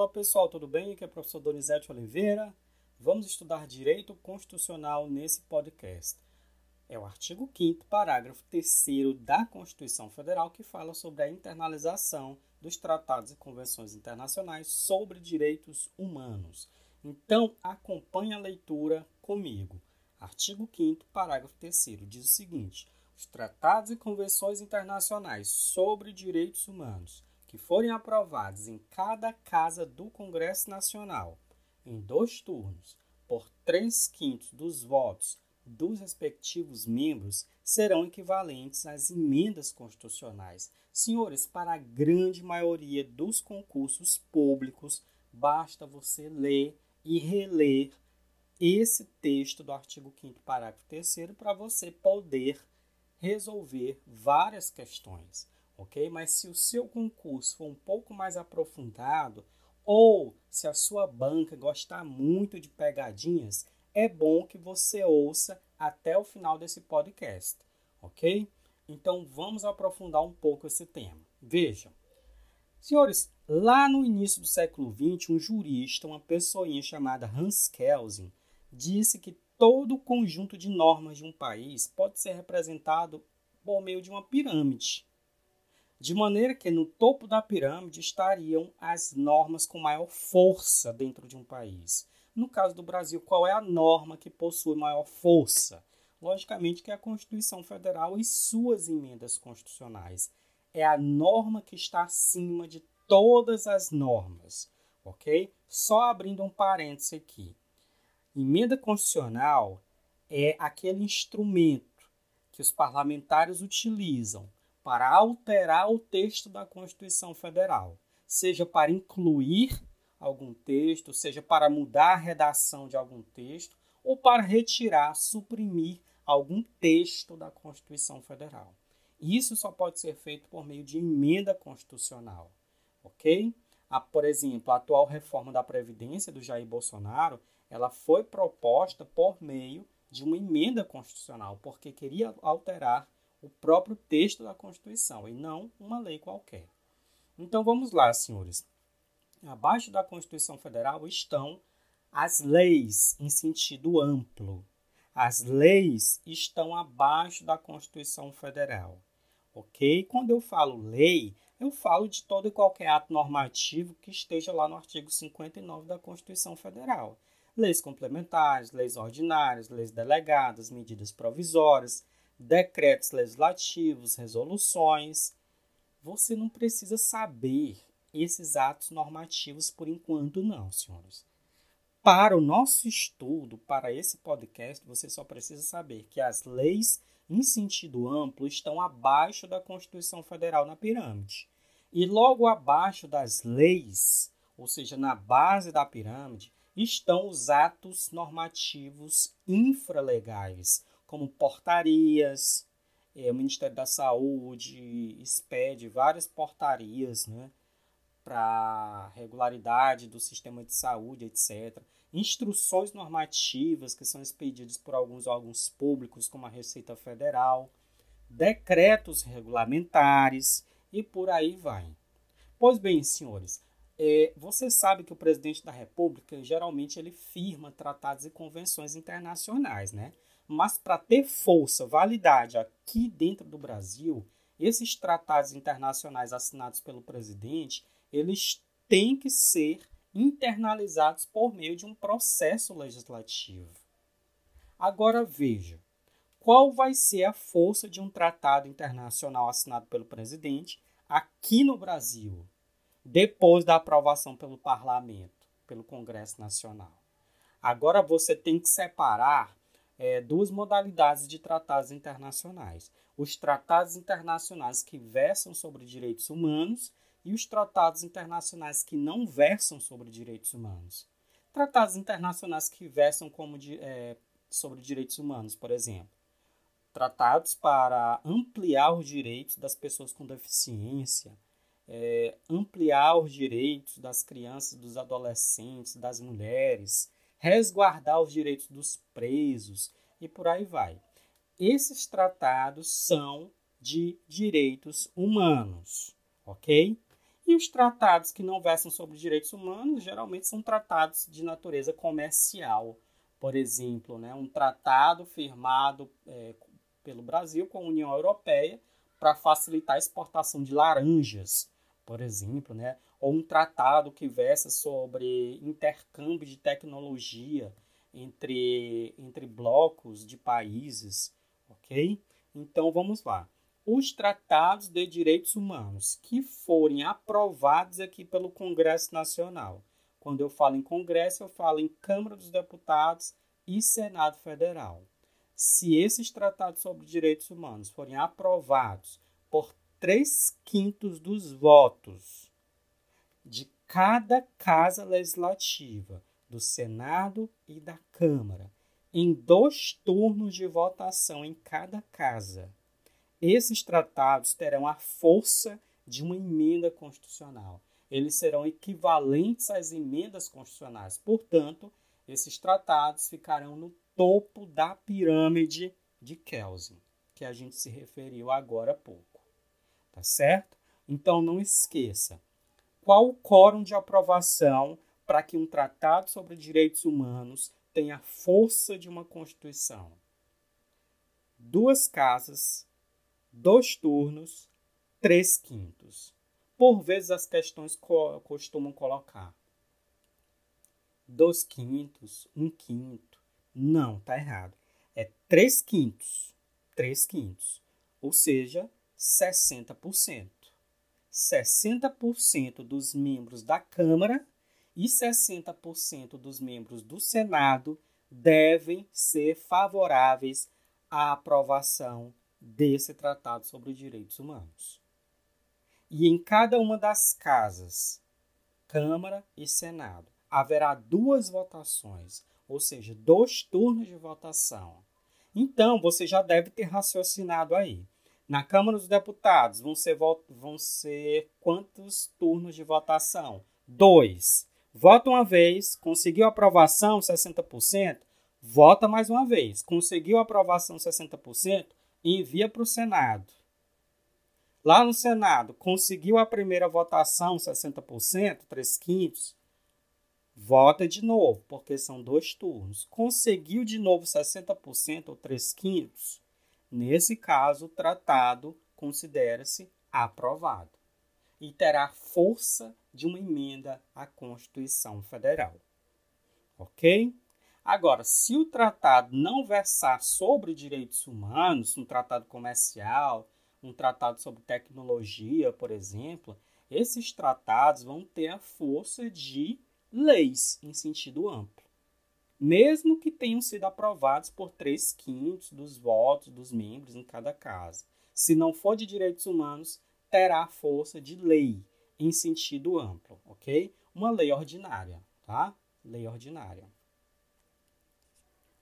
Fala pessoal, tudo bem? Aqui é o professor Donizete Oliveira. Vamos estudar direito constitucional nesse podcast. É o artigo 5, parágrafo 3 da Constituição Federal que fala sobre a internalização dos tratados e convenções internacionais sobre direitos humanos. Então, acompanhe a leitura comigo. Artigo 5, parágrafo 3 diz o seguinte: os tratados e convenções internacionais sobre direitos humanos que forem aprovados em cada casa do Congresso Nacional, em dois turnos, por três quintos dos votos dos respectivos membros, serão equivalentes às emendas constitucionais. Senhores, para a grande maioria dos concursos públicos, basta você ler e reler esse texto do artigo 5 parágrafo 3 para você poder resolver várias questões ok? Mas se o seu concurso for um pouco mais aprofundado, ou se a sua banca gostar muito de pegadinhas, é bom que você ouça até o final desse podcast, ok? Então vamos aprofundar um pouco esse tema. Vejam, senhores, lá no início do século XX, um jurista, uma pessoinha chamada Hans Kelsen, disse que todo o conjunto de normas de um país pode ser representado por meio de uma pirâmide de maneira que no topo da pirâmide estariam as normas com maior força dentro de um país. No caso do Brasil, qual é a norma que possui maior força? Logicamente que é a Constituição Federal e suas emendas constitucionais. É a norma que está acima de todas as normas, ok? Só abrindo um parêntese aqui. Emenda constitucional é aquele instrumento que os parlamentares utilizam para alterar o texto da Constituição Federal, seja para incluir algum texto, seja para mudar a redação de algum texto, ou para retirar, suprimir algum texto da Constituição Federal. Isso só pode ser feito por meio de emenda constitucional, ok? A, por exemplo, a atual reforma da Previdência do Jair Bolsonaro, ela foi proposta por meio de uma emenda constitucional, porque queria alterar o próprio texto da Constituição e não uma lei qualquer. Então vamos lá, senhores. Abaixo da Constituição Federal estão as leis em sentido amplo. As leis estão abaixo da Constituição Federal. Ok? Quando eu falo lei, eu falo de todo e qualquer ato normativo que esteja lá no artigo 59 da Constituição Federal. Leis complementares, leis ordinárias, leis delegadas, medidas provisórias, decretos legislativos, resoluções. Você não precisa saber esses atos normativos por enquanto, não, senhores. Para o nosso estudo, para esse podcast, você só precisa saber que as leis em sentido amplo estão abaixo da Constituição Federal na pirâmide. E logo abaixo das leis, ou seja, na base da pirâmide, estão os atos normativos infralegais, como portarias, é, o Ministério da Saúde expede várias portarias né, para regularidade do sistema de saúde, etc. Instruções normativas que são expedidas por alguns órgãos públicos, como a Receita Federal, decretos regulamentares e por aí vai. Pois bem, senhores, é, você sabe que o presidente da República geralmente ele firma tratados e convenções internacionais, né? Mas para ter força, validade aqui dentro do Brasil, esses tratados internacionais assinados pelo presidente, eles têm que ser internalizados por meio de um processo legislativo. Agora veja, qual vai ser a força de um tratado internacional assinado pelo presidente aqui no Brasil, depois da aprovação pelo parlamento, pelo Congresso Nacional? Agora você tem que separar é, duas modalidades de tratados internacionais: os tratados internacionais que versam sobre direitos humanos e os tratados internacionais que não versam sobre direitos humanos. Tratados internacionais que versam como de, é, sobre direitos humanos, por exemplo, tratados para ampliar os direitos das pessoas com deficiência, é, ampliar os direitos das crianças, dos adolescentes, das mulheres, resguardar os direitos dos presos e por aí vai. Esses tratados são de direitos humanos, ok? E os tratados que não versam sobre direitos humanos geralmente são tratados de natureza comercial. Por exemplo, né, um tratado firmado é, pelo Brasil com a União Europeia para facilitar a exportação de laranjas, por exemplo, né? Ou um tratado que versa sobre intercâmbio de tecnologia entre, entre blocos de países, ok? Então vamos lá. Os tratados de direitos humanos que forem aprovados aqui pelo Congresso Nacional. Quando eu falo em Congresso, eu falo em Câmara dos Deputados e Senado Federal. Se esses tratados sobre direitos humanos forem aprovados por três quintos dos votos de cada casa legislativa, do Senado e da Câmara, em dois turnos de votação em cada casa. Esses tratados terão a força de uma emenda constitucional. Eles serão equivalentes às emendas constitucionais. Portanto, esses tratados ficarão no topo da pirâmide de Kelsen, que a gente se referiu agora há pouco. Tá certo? Então não esqueça, qual o quórum de aprovação para que um tratado sobre direitos humanos tenha a força de uma Constituição? Duas casas, dois turnos, três quintos. Por vezes as questões co costumam colocar dois quintos, um quinto. Não, tá errado. É três quintos. Três quintos. Ou seja, 60%. 60% dos membros da Câmara e 60% dos membros do Senado devem ser favoráveis à aprovação desse Tratado sobre os Direitos Humanos. E em cada uma das casas, Câmara e Senado, haverá duas votações, ou seja, dois turnos de votação. Então, você já deve ter raciocinado aí. Na Câmara dos Deputados vão ser, vão ser quantos turnos de votação? Dois. Vota uma vez, conseguiu aprovação 60%, vota mais uma vez. Conseguiu aprovação 60%, envia para o Senado. Lá no Senado, conseguiu a primeira votação 60%, 3 quintos, vota de novo, porque são dois turnos. Conseguiu de novo 60% ou 3 quintos, Nesse caso, o tratado considera-se aprovado e terá força de uma emenda à Constituição Federal. Ok? Agora, se o tratado não versar sobre direitos humanos, um tratado comercial, um tratado sobre tecnologia, por exemplo, esses tratados vão ter a força de leis em sentido amplo mesmo que tenham sido aprovados por três quintos dos votos dos membros em cada casa. Se não for de direitos humanos, terá força de lei em sentido amplo, ok? Uma lei ordinária, tá? Lei ordinária.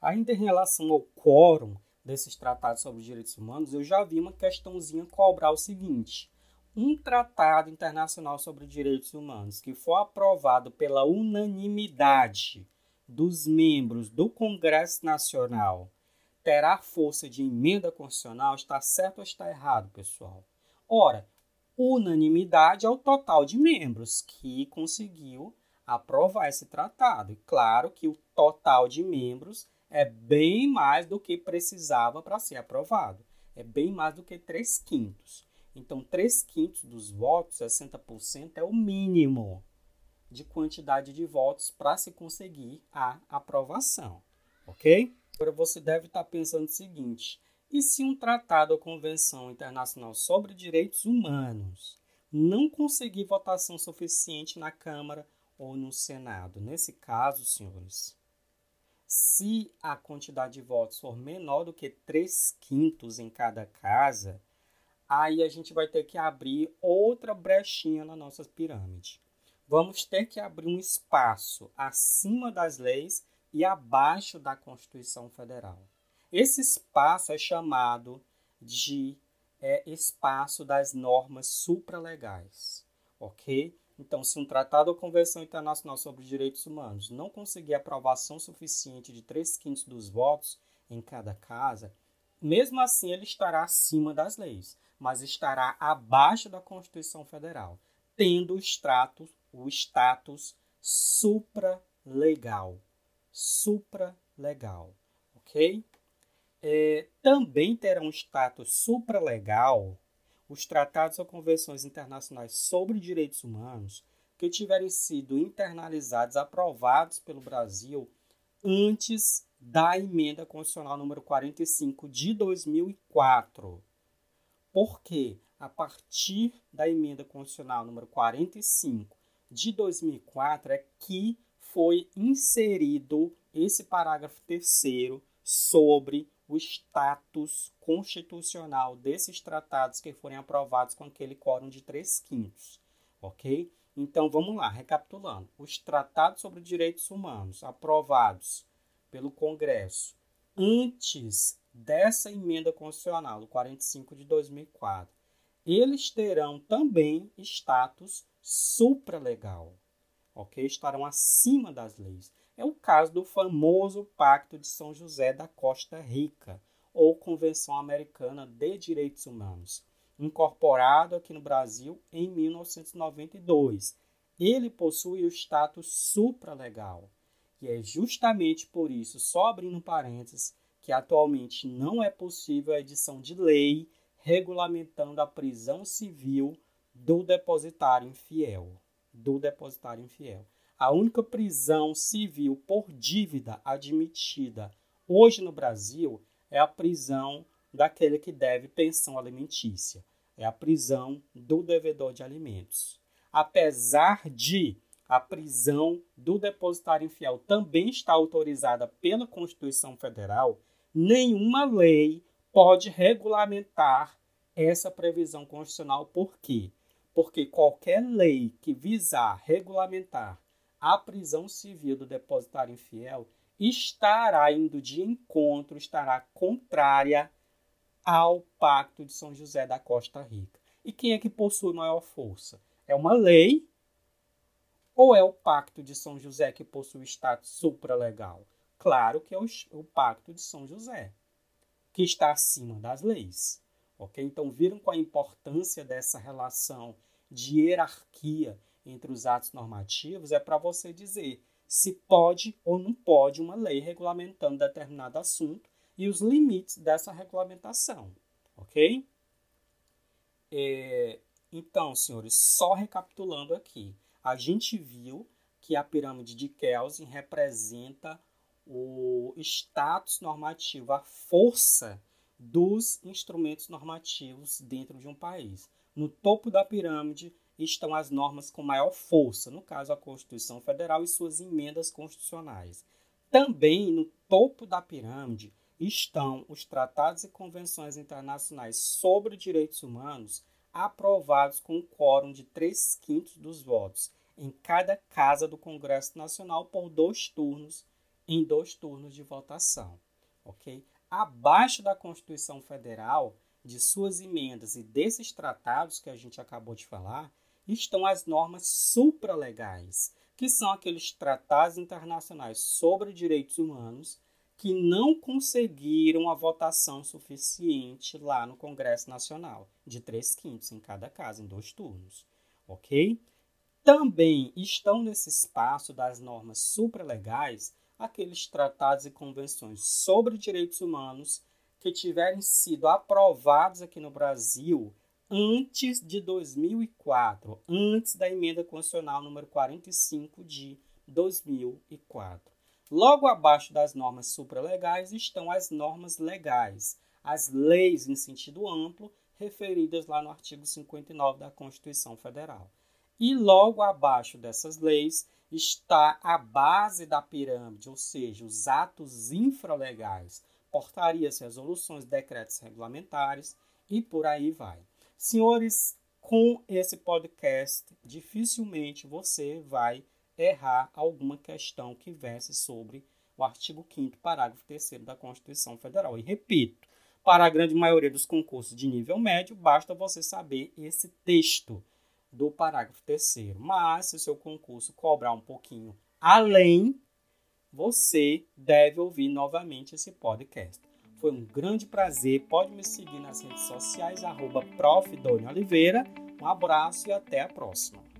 Ainda em relação ao quórum desses tratados sobre os direitos humanos, eu já vi uma questãozinha cobrar o seguinte: um tratado internacional sobre direitos humanos que for aprovado pela unanimidade dos membros do Congresso Nacional terá força de emenda constitucional, está certo ou está errado, pessoal? Ora, unanimidade é o total de membros que conseguiu aprovar esse tratado. E claro que o total de membros é bem mais do que precisava para ser aprovado. É bem mais do que 3 quintos. Então, 3 quintos dos votos, 60%, é o mínimo de quantidade de votos para se conseguir a aprovação, ok? Agora você deve estar pensando o seguinte: e se um tratado ou convenção internacional sobre direitos humanos não conseguir votação suficiente na Câmara ou no Senado? Nesse caso, senhores, se a quantidade de votos for menor do que 3 quintos em cada casa, aí a gente vai ter que abrir outra brechinha na nossa pirâmide vamos ter que abrir um espaço acima das leis e abaixo da Constituição Federal. Esse espaço é chamado de é, espaço das normas supralegais, ok? Então, se um tratado ou convenção internacional sobre direitos humanos não conseguir aprovação suficiente de 3 quintos dos votos em cada casa, mesmo assim ele estará acima das leis, mas estará abaixo da Constituição Federal tendo o status, o status supralegal. Supralegal, ok? É, também terão status supralegal os tratados ou convenções internacionais sobre direitos humanos que tiverem sido internalizados, aprovados pelo Brasil antes da emenda constitucional número 45 de 2004. Por quê? A partir da emenda constitucional número 45 de 2004 é que foi inserido esse parágrafo terceiro sobre o status constitucional desses tratados que forem aprovados com aquele quórum de 3 quintos, ok? Então, vamos lá, recapitulando. Os tratados sobre direitos humanos aprovados pelo Congresso antes dessa emenda constitucional, do 45 de 2004, eles terão também status supralegal, ok? Estarão acima das leis. É o caso do famoso Pacto de São José da Costa Rica, ou Convenção Americana de Direitos Humanos, incorporado aqui no Brasil em 1992. Ele possui o status supralegal, e é justamente por isso, só abrindo parênteses, que atualmente não é possível a edição de lei regulamentando a prisão civil do depositário infiel. Do depositário infiel. A única prisão civil por dívida admitida hoje no Brasil é a prisão daquele que deve pensão alimentícia é a prisão do devedor de alimentos. Apesar de a prisão do depositário infiel também estar autorizada pela Constituição Federal, nenhuma lei pode regulamentar essa previsão constitucional. Por quê? Porque qualquer lei que visar regulamentar a prisão civil do depositário infiel estará indo de encontro, estará contrária ao Pacto de São José da Costa Rica. E quem é que possui maior força? É uma lei ou é o Pacto de São José que possui status supralegal? Claro que é o, o Pacto de São José, que está acima das leis. Ok? Então, viram qual a importância dessa relação de hierarquia entre os atos normativos? É para você dizer se pode ou não pode uma lei regulamentando determinado assunto e os limites dessa regulamentação, ok? É, então, senhores, só recapitulando aqui, a gente viu que a pirâmide de Kelsen representa o status normativo, a força dos instrumentos normativos dentro de um país. No topo da pirâmide estão as normas com maior força, no caso a Constituição Federal e suas emendas constitucionais. Também no topo da pirâmide estão os tratados e convenções internacionais sobre direitos humanos aprovados com um quórum de 3 quintos dos votos em cada casa do Congresso Nacional por dois turnos, em dois turnos de votação. ok? Abaixo da Constituição Federal, de suas emendas e desses tratados que a gente acabou de falar, estão as normas supralegais, que são aqueles tratados internacionais sobre direitos humanos que não conseguiram a votação suficiente lá no Congresso Nacional, de três quintos em cada casa, em dois turnos. Ok? Também estão nesse espaço das normas supralegais aqueles tratados e convenções sobre direitos humanos que tiverem sido aprovados aqui no Brasil antes de 2004, antes da emenda constitucional número 45 de 2004. Logo abaixo das normas supralegais estão as normas legais, as leis em sentido amplo, referidas lá no artigo 59 da Constituição Federal. E logo abaixo dessas leis está a base da pirâmide, ou seja, os atos infralegais, portarias, resoluções, decretos regulamentares e por aí vai. Senhores, com esse podcast, dificilmente você vai errar alguma questão que verse sobre o artigo 5 parágrafo 3 da Constituição Federal. E repito, para a grande maioria dos concursos de nível médio, basta você saber esse texto do parágrafo 3 Mas, se o seu concurso cobrar um pouquinho além, você deve ouvir novamente esse podcast. Foi um grande prazer. Pode me seguir nas redes sociais, arroba Oliveira Um abraço e até a próxima.